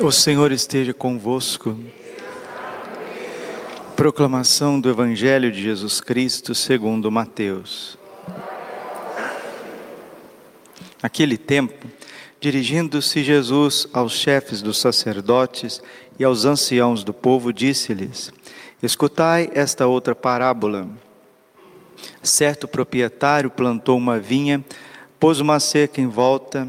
O Senhor esteja convosco. Proclamação do Evangelho de Jesus Cristo segundo Mateus. Naquele tempo, dirigindo-se Jesus aos chefes dos sacerdotes e aos anciãos do povo, disse-lhes: Escutai esta outra parábola. Certo proprietário plantou uma vinha, pôs uma cerca em volta,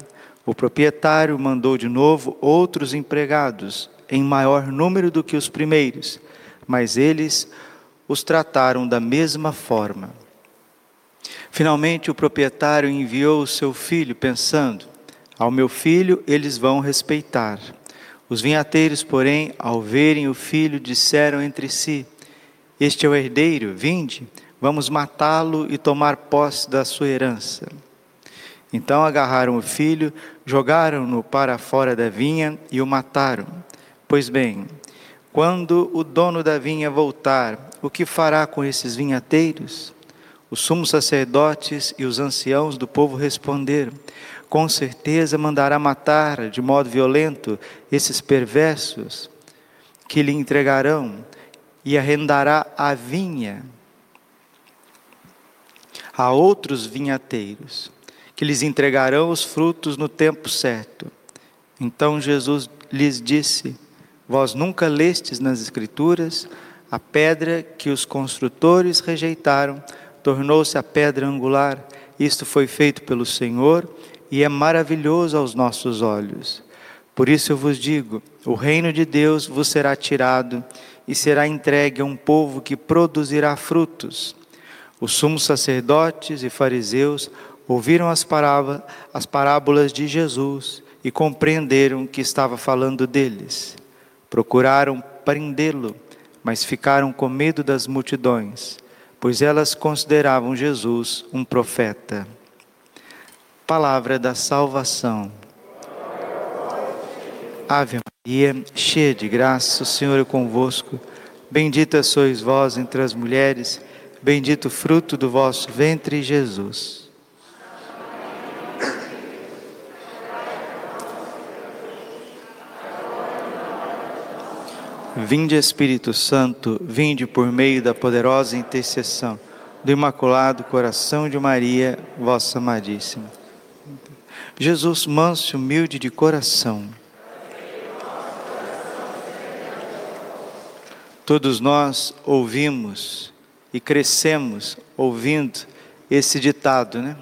O proprietário mandou de novo outros empregados, em maior número do que os primeiros, mas eles os trataram da mesma forma. Finalmente, o proprietário enviou o seu filho, pensando: Ao meu filho eles vão respeitar. Os vinhateiros, porém, ao verem o filho, disseram entre si: Este é o herdeiro, vinde, vamos matá-lo e tomar posse da sua herança. Então agarraram o filho, jogaram-no para fora da vinha e o mataram. Pois bem, quando o dono da vinha voltar, o que fará com esses vinhateiros? Os sumos sacerdotes e os anciãos do povo responderam: com certeza mandará matar de modo violento esses perversos que lhe entregarão e arrendará a vinha a outros vinhateiros, que lhes entregarão os frutos no tempo certo. Então Jesus lhes disse: Vós nunca lestes nas Escrituras a pedra que os construtores rejeitaram, tornou-se a pedra angular. Isto foi feito pelo Senhor e é maravilhoso aos nossos olhos. Por isso eu vos digo: o reino de Deus vos será tirado e será entregue a um povo que produzirá frutos. Os sumos sacerdotes e fariseus ouviram as, as parábolas de Jesus e compreenderam que estava falando deles. Procuraram prendê-lo, mas ficaram com medo das multidões, pois elas consideravam Jesus um profeta palavra da salvação. Ave Maria, cheia de graça, o Senhor é convosco. Bendita sois vós entre as mulheres, bendito o fruto do vosso ventre, Jesus. Vinde Espírito Santo, vinde por meio da poderosa intercessão do Imaculado Coração de Maria, vossa amadíssima. Jesus, manso e humilde de coração. Todos nós ouvimos e crescemos ouvindo esse ditado, né?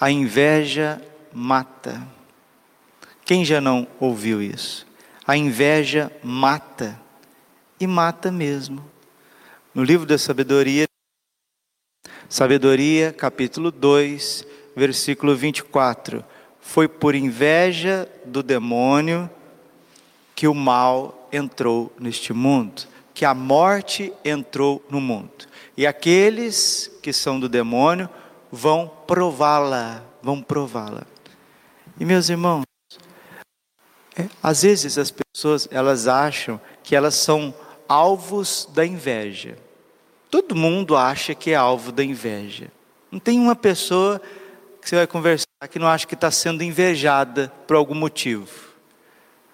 A inveja mata. Quem já não ouviu isso? A inveja mata. E mata mesmo. No livro da sabedoria, Sabedoria, capítulo 2, versículo 24: Foi por inveja do demônio que o mal entrou neste mundo, que a morte entrou no mundo. E aqueles que são do demônio vão prová-la, vão prová-la. E meus irmãos, é, às vezes as pessoas elas acham que elas são alvos da inveja. Todo mundo acha que é alvo da inveja. Não tem uma pessoa que você vai conversar que não acha que está sendo invejada por algum motivo.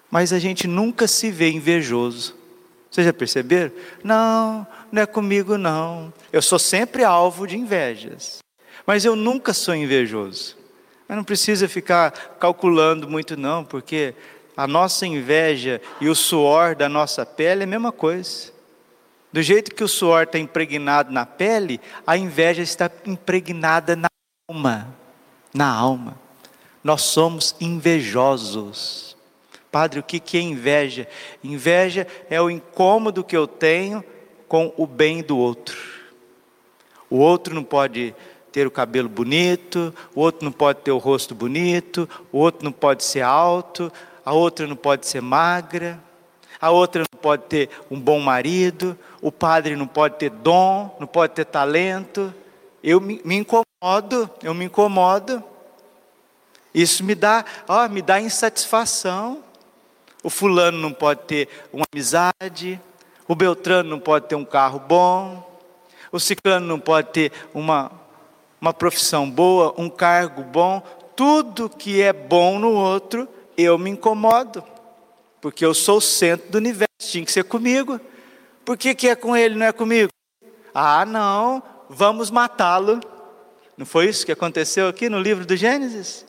Mas a gente nunca se vê invejoso. Vocês já perceberam? Não, não é comigo não. Eu sou sempre alvo de invejas. Mas eu nunca sou invejoso. Mas não precisa ficar calculando muito não, porque a nossa inveja e o suor da nossa pele é a mesma coisa. Do jeito que o suor está impregnado na pele, a inveja está impregnada na alma na alma. Nós somos invejosos. Padre, o que é inveja? Inveja é o incômodo que eu tenho com o bem do outro. O outro não pode ter o cabelo bonito, o outro não pode ter o rosto bonito, o outro não pode ser alto, a outra não pode ser magra. a outra não pode ter um bom marido, o padre não pode ter dom, não pode ter talento. Eu me, me incomodo, eu me incomodo. Isso me dá, ó, me dá insatisfação. O fulano não pode ter uma amizade, o Beltrano não pode ter um carro bom, o ciclano não pode ter uma, uma profissão boa, um cargo bom. Tudo que é bom no outro, eu me incomodo, porque eu sou o centro do universo, tinha que ser comigo. Por que, que é com ele, não é comigo? Ah, não, vamos matá-lo. Não foi isso que aconteceu aqui no livro do Gênesis?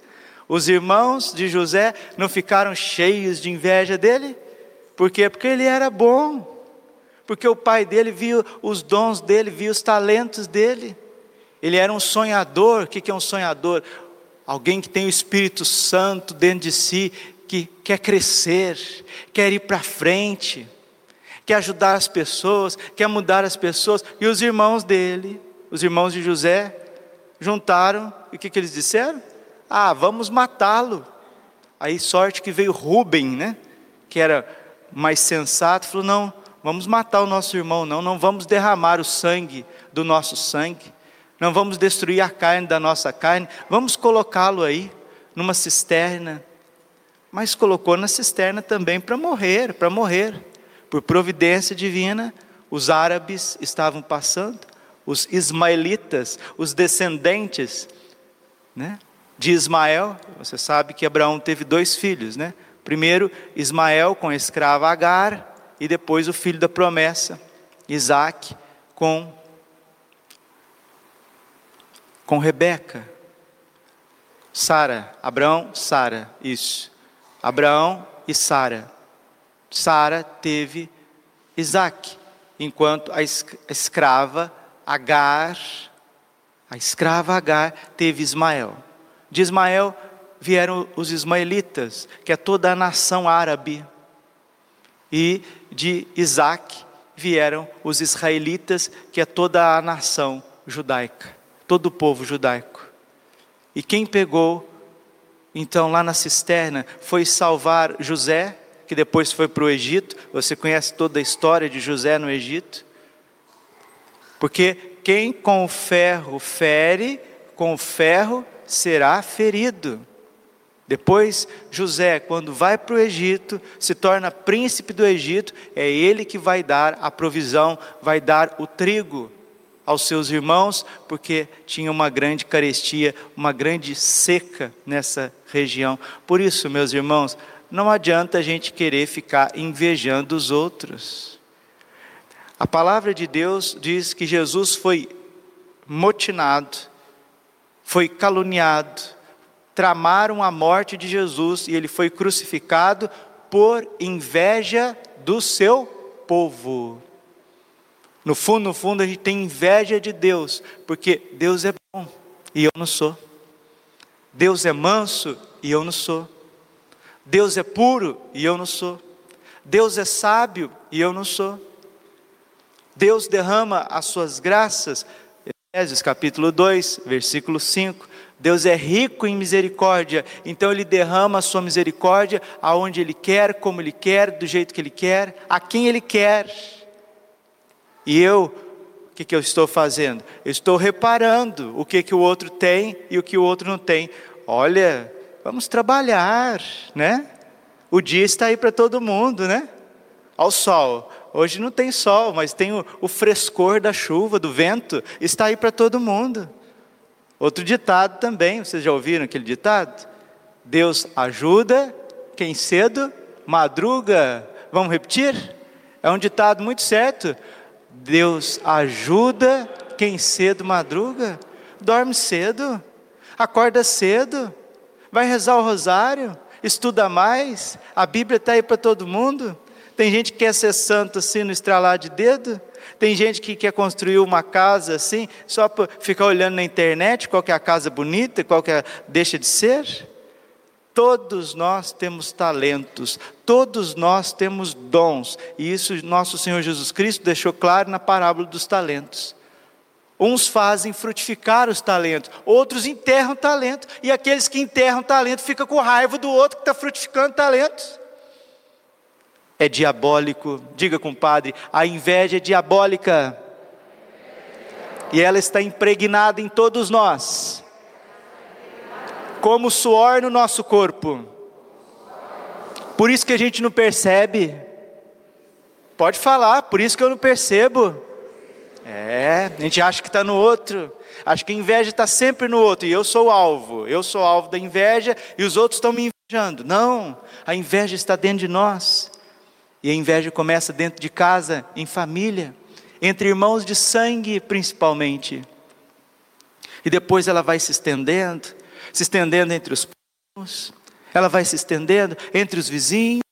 Os irmãos de José não ficaram cheios de inveja dele? Por quê? Porque ele era bom. Porque o pai dele viu os dons dele, viu os talentos dele. Ele era um sonhador. O que é um sonhador? Alguém que tem o Espírito Santo dentro de si, que quer crescer, quer ir para frente, quer ajudar as pessoas, quer mudar as pessoas. E os irmãos dele, os irmãos de José, juntaram, e o que, que eles disseram? Ah, vamos matá-lo. Aí, sorte que veio Rubem, né? Que era mais sensato, falou: não, vamos matar o nosso irmão, não, não vamos derramar o sangue do nosso sangue, não vamos destruir a carne da nossa carne, vamos colocá-lo aí, numa cisterna. Mas colocou na cisterna também para morrer, para morrer. Por providência divina, os árabes estavam passando, os ismaelitas, os descendentes, né? de Ismael, você sabe que Abraão teve dois filhos, né? Primeiro, Ismael com a escrava Agar, e depois o filho da promessa, Isaac, com, com Rebeca. Sara, Abraão, Sara, isso. Abraão e Sara. Sara teve Isaac, enquanto a escrava Agar, a escrava Agar teve Ismael. De Ismael vieram os ismaelitas, que é toda a nação árabe. E de Isaac vieram os israelitas, que é toda a nação judaica, todo o povo judaico. E quem pegou, então, lá na cisterna, foi salvar José, que depois foi para o Egito. Você conhece toda a história de José no Egito? Porque quem com o ferro fere, com o ferro será ferido. Depois, José, quando vai para o Egito, se torna príncipe do Egito, é ele que vai dar a provisão, vai dar o trigo aos seus irmãos, porque tinha uma grande carestia, uma grande seca nessa região. Por isso, meus irmãos, não adianta a gente querer ficar invejando os outros. A palavra de Deus diz que Jesus foi motinado, foi caluniado, tramaram a morte de Jesus e ele foi crucificado por inveja do seu povo. No fundo, no fundo, a gente tem inveja de Deus, porque Deus é bom e eu não sou. Deus é manso e eu não sou. Deus é puro e eu não sou. Deus é sábio e eu não sou. Deus derrama as suas graças Efésios capítulo 2, versículo 5. Deus é rico em misericórdia, então Ele derrama a sua misericórdia aonde Ele quer, como Ele quer, do jeito que Ele quer, a quem Ele quer. E eu, o que, que eu estou fazendo? Eu estou reparando o que, que o outro tem e o que o outro não tem. Olha, vamos trabalhar, né? O dia está aí para todo mundo, né? Ao sol. Hoje não tem sol, mas tem o, o frescor da chuva, do vento, está aí para todo mundo. Outro ditado também, vocês já ouviram aquele ditado? Deus ajuda quem cedo madruga. Vamos repetir? É um ditado muito certo. Deus ajuda quem cedo madruga. Dorme cedo, acorda cedo, vai rezar o rosário, estuda mais. A Bíblia está aí para todo mundo. Tem gente que quer ser santo assim no estralar de dedo. Tem gente que quer construir uma casa assim, só para ficar olhando na internet qual é a casa bonita, qual que é, deixa de ser. Todos nós temos talentos, todos nós temos dons, e isso nosso Senhor Jesus Cristo deixou claro na parábola dos talentos. Uns fazem frutificar os talentos, outros enterram talento, e aqueles que enterram talento ficam com raiva do outro que está frutificando talentos. é diabólico. Diga, compadre, a inveja é diabólica. E ela está impregnada em todos nós, como suor no nosso corpo. Por isso que a gente não percebe. Pode falar, por isso que eu não percebo. É, a gente acha que está no outro. Acho que a inveja está sempre no outro. E eu sou o alvo. Eu sou alvo da inveja e os outros estão me invejando. Não, a inveja está dentro de nós. E a inveja começa dentro de casa, em família, entre irmãos de sangue principalmente. E depois ela vai se estendendo, se estendendo entre os primos, ela vai se estendendo entre os vizinhos.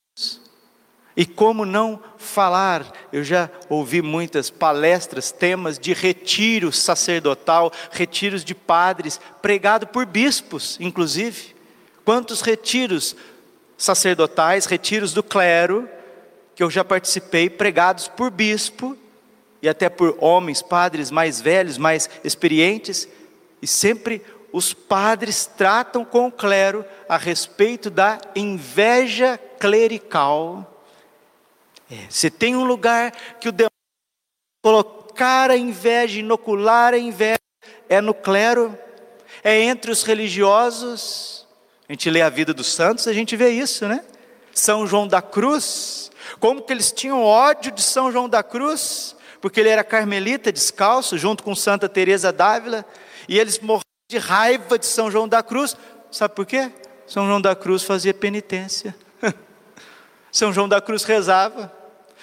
E como não falar? Eu já ouvi muitas palestras, temas de retiro sacerdotal, retiros de padres, pregado por bispos, inclusive. Quantos retiros sacerdotais, retiros do clero, que eu já participei, pregados por bispo e até por homens, padres mais velhos, mais experientes, e sempre os padres tratam com o clero a respeito da inveja clerical é, se tem um lugar que o demônio colocar a inveja, inocular a inveja, é no clero, é entre os religiosos. A gente lê a vida dos santos, a gente vê isso, né? São João da Cruz, como que eles tinham ódio de São João da Cruz, porque ele era carmelita descalço, junto com Santa Teresa d'Ávila, e eles morriam de raiva de São João da Cruz. Sabe por quê? São João da Cruz fazia penitência. São João da Cruz rezava.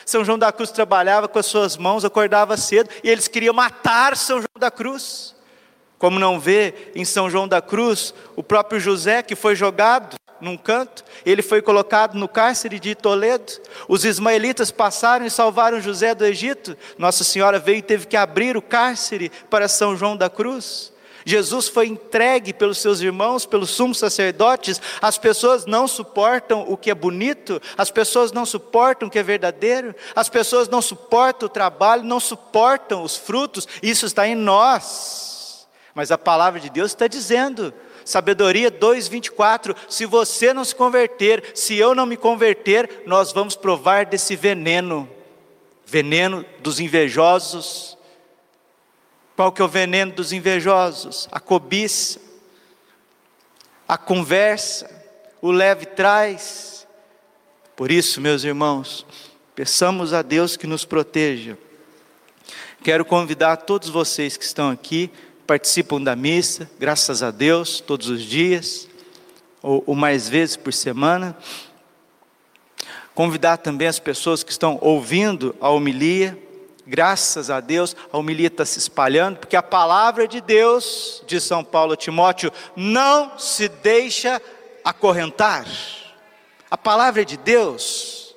São João da Cruz trabalhava com as suas mãos, acordava cedo, e eles queriam matar São João da Cruz. Como não vê em São João da Cruz o próprio José que foi jogado num canto, ele foi colocado no cárcere de Toledo. Os ismaelitas passaram e salvaram José do Egito. Nossa Senhora veio e teve que abrir o cárcere para São João da Cruz. Jesus foi entregue pelos seus irmãos, pelos sumos sacerdotes. As pessoas não suportam o que é bonito, as pessoas não suportam o que é verdadeiro, as pessoas não suportam o trabalho, não suportam os frutos. Isso está em nós. Mas a palavra de Deus está dizendo, Sabedoria 2:24, se você não se converter, se eu não me converter, nós vamos provar desse veneno, veneno dos invejosos, qual que é o veneno dos invejosos? A cobiça, a conversa, o leve traz. Por isso, meus irmãos, peçamos a Deus que nos proteja. Quero convidar todos vocês que estão aqui, participam da missa, graças a Deus, todos os dias, ou, ou mais vezes por semana. Convidar também as pessoas que estão ouvindo a homilia, graças a Deus, a homilia está se espalhando, porque a palavra de Deus, de São Paulo a Timóteo, não se deixa acorrentar. A palavra é de Deus,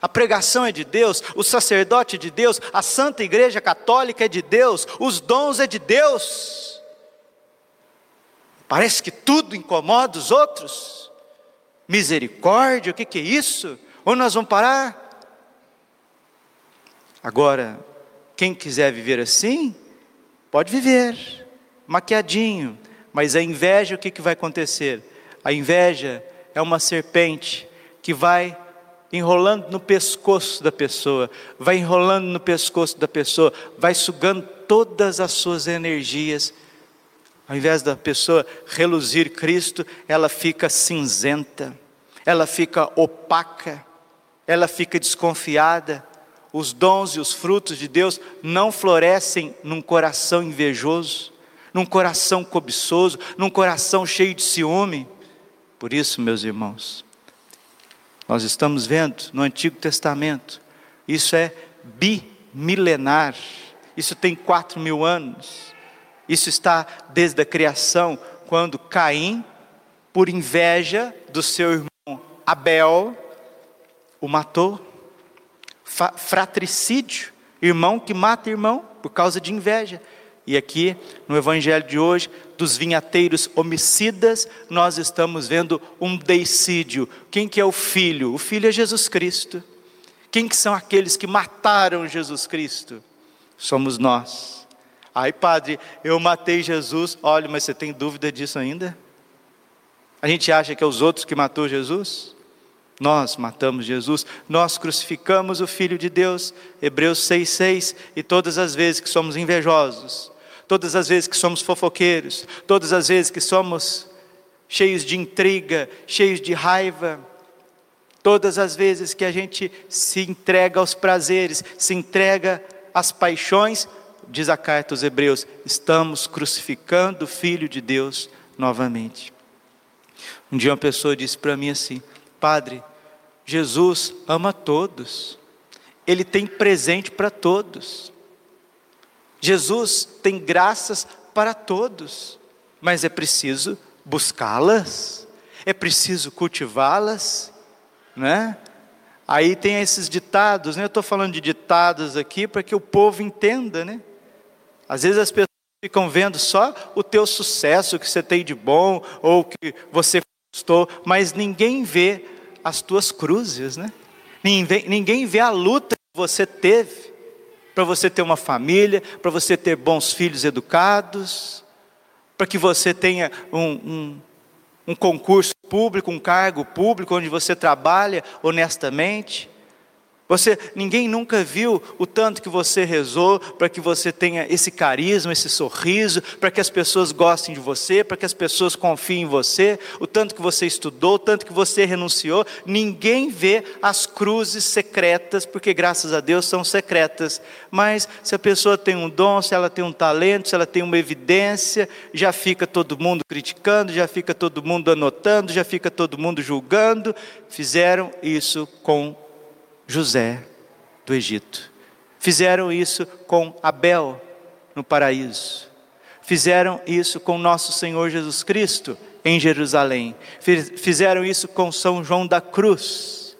a pregação é de Deus, o sacerdote é de Deus, a Santa Igreja Católica é de Deus, os dons é de Deus. Parece que tudo incomoda os outros. Misericórdia, o que, que é isso? Onde nós vamos parar? Agora, quem quiser viver assim, pode viver, maquiadinho, mas a inveja, o que, que vai acontecer? A inveja é uma serpente que vai enrolando no pescoço da pessoa, vai enrolando no pescoço da pessoa, vai sugando todas as suas energias. Ao invés da pessoa reluzir Cristo, ela fica cinzenta, ela fica opaca, ela fica desconfiada, os dons e os frutos de Deus não florescem num coração invejoso, num coração cobiçoso, num coração cheio de ciúme. Por isso, meus irmãos, nós estamos vendo no Antigo Testamento, isso é bimilenar, isso tem quatro mil anos, isso está desde a criação, quando Caim, por inveja do seu irmão Abel, o matou fratricídio, irmão que mata irmão por causa de inveja. E aqui, no evangelho de hoje, dos vinhateiros homicidas, nós estamos vendo um deicídio. Quem que é o filho? O filho é Jesus Cristo. Quem que são aqueles que mataram Jesus Cristo? Somos nós. Ai, padre, eu matei Jesus. Olha, mas você tem dúvida disso ainda? A gente acha que é os outros que matou Jesus? Nós matamos Jesus, nós crucificamos o Filho de Deus, Hebreus 6,6, e todas as vezes que somos invejosos, todas as vezes que somos fofoqueiros, todas as vezes que somos cheios de intriga, cheios de raiva, todas as vezes que a gente se entrega aos prazeres, se entrega às paixões, diz a carta aos Hebreus, estamos crucificando o Filho de Deus novamente. Um dia uma pessoa disse para mim assim: Padre, Jesus ama todos, Ele tem presente para todos, Jesus tem graças para todos, mas é preciso buscá-las, é preciso cultivá-las, né? Aí tem esses ditados, né? Eu estou falando de ditados aqui para que o povo entenda, né? Às vezes as pessoas ficam vendo só o teu sucesso que você tem de bom ou que você conquistou, mas ninguém vê as tuas cruzes, né? Ninguém, ninguém vê a luta que você teve para você ter uma família, para você ter bons filhos educados, para que você tenha um, um, um concurso público, um cargo público onde você trabalha honestamente. Você, ninguém nunca viu o tanto que você rezou para que você tenha esse carisma, esse sorriso, para que as pessoas gostem de você, para que as pessoas confiem em você, o tanto que você estudou, o tanto que você renunciou. Ninguém vê as cruzes secretas, porque graças a Deus são secretas. Mas se a pessoa tem um dom, se ela tem um talento, se ela tem uma evidência, já fica todo mundo criticando, já fica todo mundo anotando, já fica todo mundo julgando. Fizeram isso com José do Egito. Fizeram isso com Abel no paraíso. Fizeram isso com nosso Senhor Jesus Cristo em Jerusalém. Fizeram isso com São João da Cruz.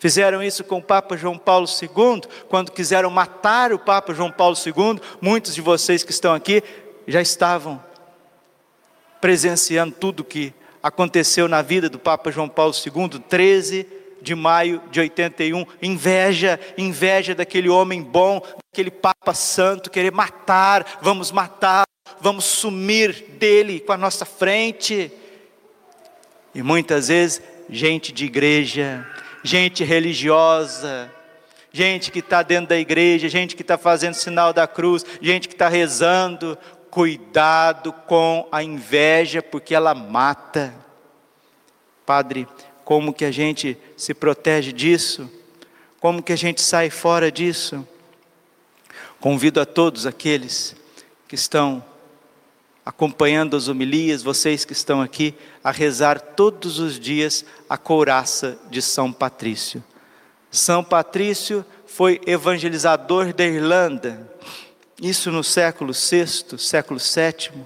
Fizeram isso com o Papa João Paulo II, quando quiseram matar o Papa João Paulo II. Muitos de vocês que estão aqui já estavam presenciando tudo que aconteceu na vida do Papa João Paulo II, 13 de maio de 81, inveja, inveja daquele homem bom, daquele Papa Santo, querer matar, vamos matar, vamos sumir dele com a nossa frente. E muitas vezes, gente de igreja, gente religiosa, gente que está dentro da igreja, gente que está fazendo sinal da cruz, gente que está rezando, cuidado com a inveja, porque ela mata. Padre, como que a gente se protege disso? Como que a gente sai fora disso? Convido a todos aqueles que estão acompanhando as homilias, vocês que estão aqui, a rezar todos os dias a couraça de São Patrício. São Patrício foi evangelizador da Irlanda, isso no século VI, século VII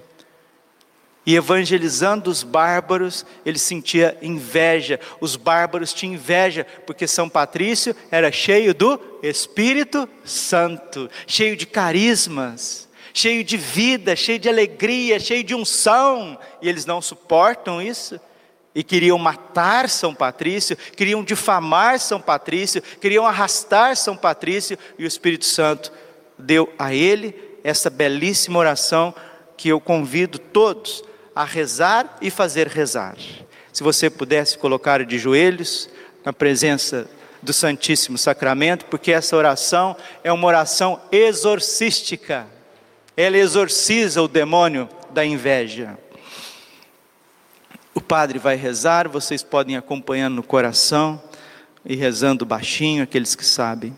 e evangelizando os bárbaros, ele sentia inveja. Os bárbaros tinham inveja, porque São Patrício era cheio do Espírito Santo, cheio de carismas, cheio de vida, cheio de alegria, cheio de unção, e eles não suportam isso. E queriam matar São Patrício, queriam difamar São Patrício, queriam arrastar São Patrício, e o Espírito Santo deu a ele essa belíssima oração que eu convido todos a rezar e fazer rezar. Se você pudesse colocar de joelhos na presença do Santíssimo Sacramento, porque essa oração é uma oração exorcística. Ela exorciza o demônio da inveja. O padre vai rezar, vocês podem acompanhando no coração e rezando baixinho, aqueles que sabem.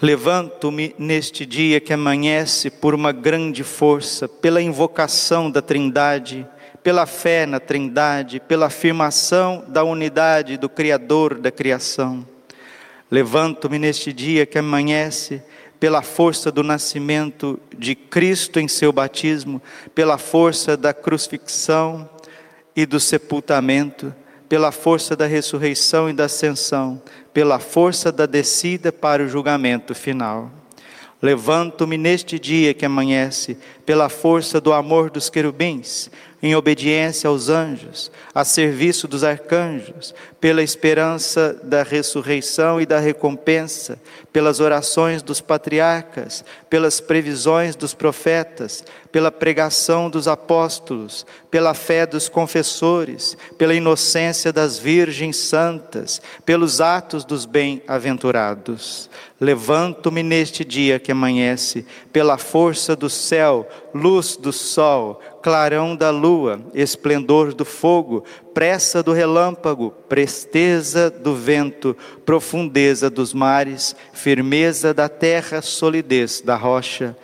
Levanto-me neste dia que amanhece por uma grande força, pela invocação da Trindade, pela fé na Trindade, pela afirmação da unidade do Criador da criação. Levanto-me neste dia que amanhece pela força do nascimento de Cristo em seu batismo, pela força da crucifixão e do sepultamento, pela força da ressurreição e da ascensão, pela força da descida para o julgamento final. Levanto-me neste dia que amanhece, pela força do amor dos querubins, em obediência aos anjos, a serviço dos arcanjos, pela esperança da ressurreição e da recompensa, pelas orações dos patriarcas, pelas previsões dos profetas, pela pregação dos apóstolos, pela fé dos confessores, pela inocência das virgens santas, pelos atos dos bem-aventurados. Levanto-me neste dia que amanhece, pela força do céu, luz do sol, clarão da lua, esplendor do fogo, pressa do relâmpago, presteza do vento, profundeza dos mares, firmeza da terra, solidez da rocha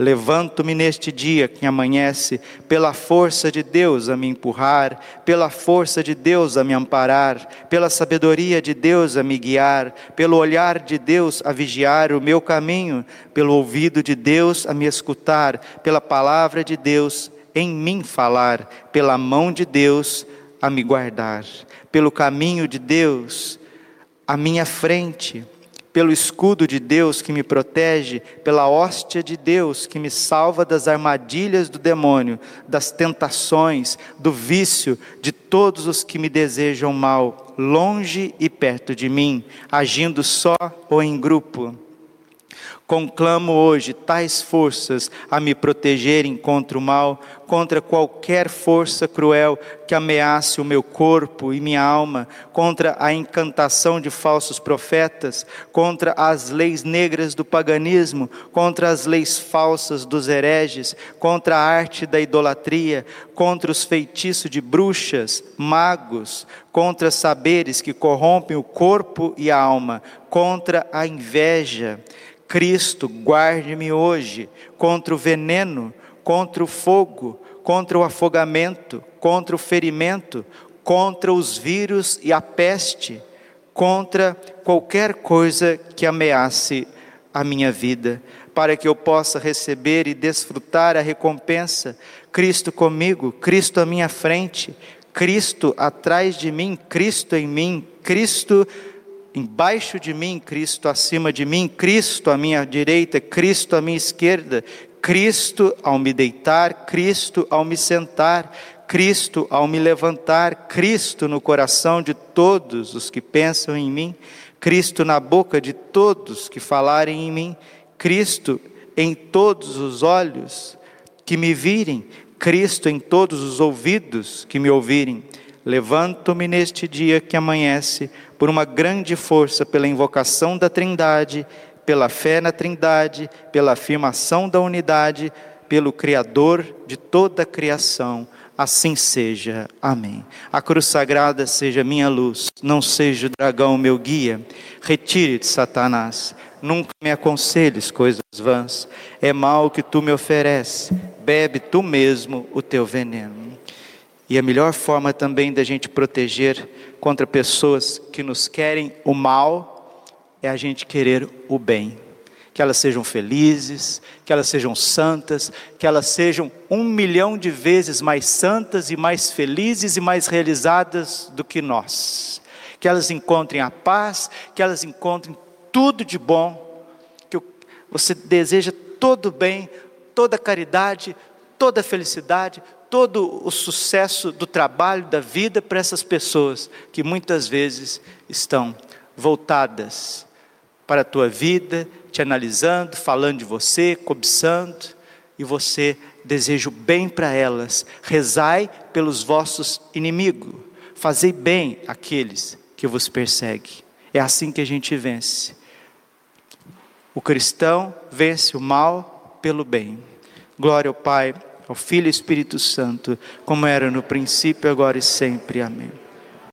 Levanto-me neste dia que amanhece, pela força de Deus a me empurrar, pela força de Deus a me amparar, pela sabedoria de Deus a me guiar, pelo olhar de Deus a vigiar o meu caminho, pelo ouvido de Deus a me escutar, pela palavra de Deus em mim falar, pela mão de Deus a me guardar, pelo caminho de Deus à minha frente pelo escudo de Deus que me protege, pela hóstia de Deus que me salva das armadilhas do demônio, das tentações, do vício, de todos os que me desejam mal, longe e perto de mim, agindo só ou em grupo. Conclamo hoje tais forças a me protegerem contra o mal, contra qualquer força cruel que ameace o meu corpo e minha alma, contra a encantação de falsos profetas, contra as leis negras do paganismo, contra as leis falsas dos hereges, contra a arte da idolatria, contra os feitiços de bruxas, magos, contra saberes que corrompem o corpo e a alma, contra a inveja Cristo, guarde-me hoje contra o veneno, contra o fogo, contra o afogamento, contra o ferimento, contra os vírus e a peste, contra qualquer coisa que ameace a minha vida, para que eu possa receber e desfrutar a recompensa. Cristo comigo, Cristo à minha frente, Cristo atrás de mim, Cristo em mim, Cristo embaixo de mim, Cristo acima de mim, Cristo à minha direita, Cristo à minha esquerda, Cristo ao me deitar, Cristo ao me sentar, Cristo ao me levantar, Cristo no coração de todos os que pensam em mim, Cristo na boca de todos que falarem em mim, Cristo em todos os olhos que me virem, Cristo em todos os ouvidos que me ouvirem. Levanto-me neste dia que amanhece por uma grande força pela invocação da Trindade, pela fé na Trindade, pela afirmação da unidade, pelo Criador de toda a criação. Assim seja. Amém. A cruz sagrada seja minha luz, não seja o dragão meu guia. Retire-te, Satanás. Nunca me aconselhes coisas vãs. É mal que tu me ofereces. Bebe tu mesmo o teu veneno. E a melhor forma também da gente proteger contra pessoas que nos querem o mal é a gente querer o bem. Que elas sejam felizes, que elas sejam santas, que elas sejam um milhão de vezes mais santas e mais felizes e mais realizadas do que nós. Que elas encontrem a paz, que elas encontrem tudo de bom, que você deseja todo bem, toda caridade, toda felicidade, todo o sucesso do trabalho, da vida para essas pessoas que muitas vezes estão voltadas para a tua vida, te analisando, falando de você, cobiçando, e você deseja o bem para elas. Rezai pelos vossos inimigos, fazei bem àqueles que vos perseguem. É assim que a gente vence. O cristão vence o mal pelo bem. Glória ao Pai ao Filho e Espírito Santo, como era no princípio, agora e sempre. Amém.